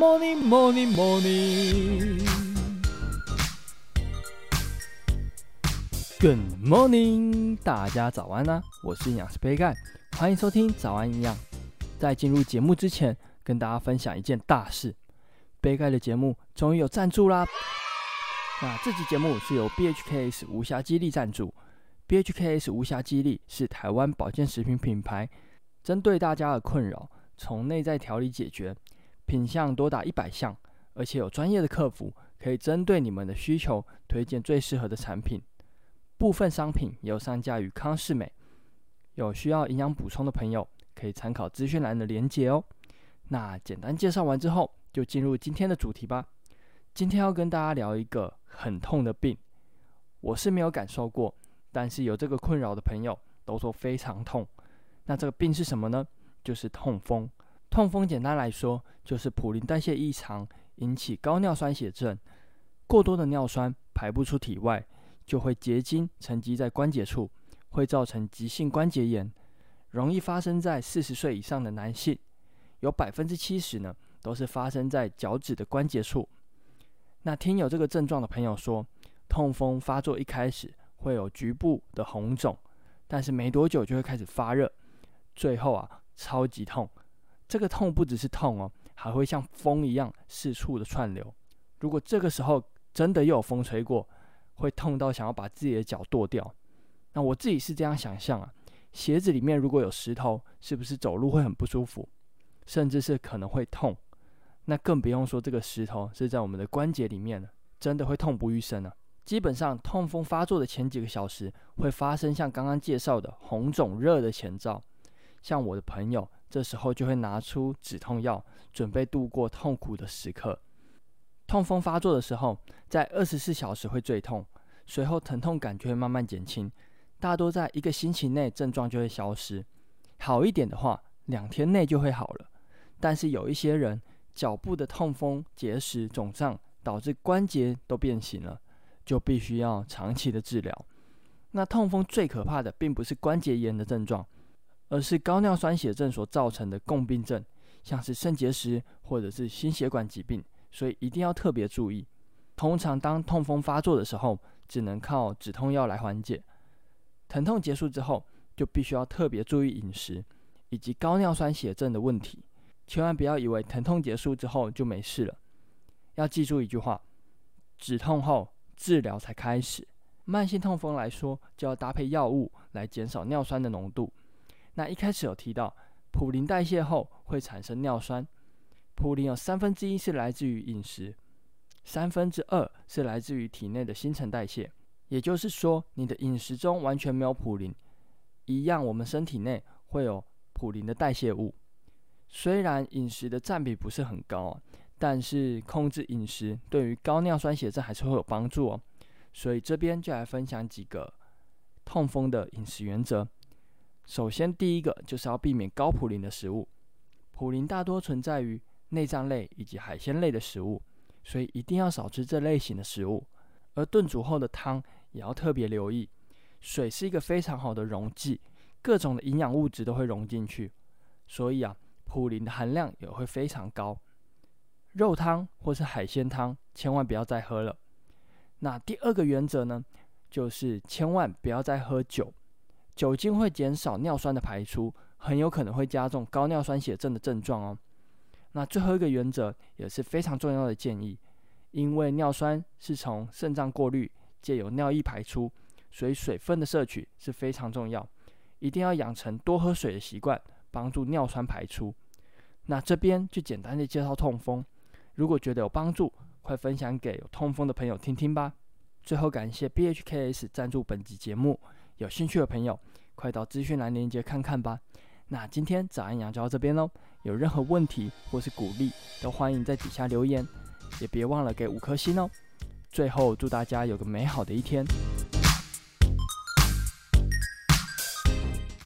morning, morning, morning. Good morning，大家早安啊！我是营养师杯盖，欢迎收听早安营养。在进入节目之前，跟大家分享一件大事：杯盖的节目终于有赞助啦！那这期节目是由 BHKS 无暇肌力赞助。BHKS 无暇肌力是台湾保健食品品牌，针对大家的困扰，从内在调理解决，品项多达一百项，而且有专业的客服可以针对你们的需求推荐最适合的产品。部分商品也有上架于康是美，有需要营养补充的朋友可以参考资讯栏的连结哦。那简单介绍完之后，就进入今天的主题吧。今天要跟大家聊一个很痛的病，我是没有感受过。但是有这个困扰的朋友都说非常痛，那这个病是什么呢？就是痛风。痛风简单来说就是普林代谢异常引起高尿酸血症，过多的尿酸排不出体外，就会结晶沉积在关节处，会造成急性关节炎，容易发生在四十岁以上的男性，有百分之七十呢都是发生在脚趾的关节处。那听有这个症状的朋友说，痛风发作一开始。会有局部的红肿，但是没多久就会开始发热，最后啊超级痛。这个痛不只是痛哦，还会像风一样四处的窜流。如果这个时候真的又有风吹过，会痛到想要把自己的脚剁掉。那我自己是这样想象啊，鞋子里面如果有石头，是不是走路会很不舒服，甚至是可能会痛？那更不用说这个石头是在我们的关节里面了，真的会痛不欲生啊。基本上，痛风发作的前几个小时会发生像刚刚介绍的红肿热的前兆。像我的朋友，这时候就会拿出止痛药，准备度过痛苦的时刻。痛风发作的时候，在二十四小时会最痛，随后疼痛感就会慢慢减轻，大多在一个星期内症状就会消失。好一点的话，两天内就会好了。但是有一些人，脚部的痛风结石肿胀，导致关节都变形了。就必须要长期的治疗。那痛风最可怕的，并不是关节炎的症状，而是高尿酸血症所造成的共病症，像是肾结石或者是心血管疾病。所以一定要特别注意。通常当痛风发作的时候，只能靠止痛药来缓解。疼痛结束之后，就必须要特别注意饮食以及高尿酸血症的问题。千万不要以为疼痛结束之后就没事了。要记住一句话：止痛后。治疗才开始，慢性痛风来说，就要搭配药物来减少尿酸的浓度。那一开始有提到，普林代谢后会产生尿酸，普林有三分之一是来自于饮食，三分之二是来自于体内的新陈代谢。也就是说，你的饮食中完全没有普林，一样我们身体内会有普林的代谢物。虽然饮食的占比不是很高。但是控制饮食对于高尿酸血症还是会有帮助哦，所以这边就来分享几个痛风的饮食原则。首先，第一个就是要避免高普林的食物，普林大多存在于内脏类以及海鲜类的食物，所以一定要少吃这类型的食物。而炖煮后的汤也要特别留意，水是一个非常好的溶剂，各种的营养物质都会溶进去，所以啊，普林的含量也会非常高。肉汤或是海鲜汤，千万不要再喝了。那第二个原则呢，就是千万不要再喝酒，酒精会减少尿酸的排出，很有可能会加重高尿酸血症的症状哦。那最后一个原则也是非常重要的建议，因为尿酸是从肾脏过滤，借由尿液排出，所以水分的摄取是非常重要，一定要养成多喝水的习惯，帮助尿酸排出。那这边就简单的介绍痛风。如果觉得有帮助，快分享给有痛风的朋友听听吧。最后感谢 BHKS 赞助本集节目，有兴趣的朋友快到资讯栏链接看看吧。那今天早安羊就到这边喽，有任何问题或是鼓励，都欢迎在底下留言，也别忘了给五颗星哦。最后祝大家有个美好的一天。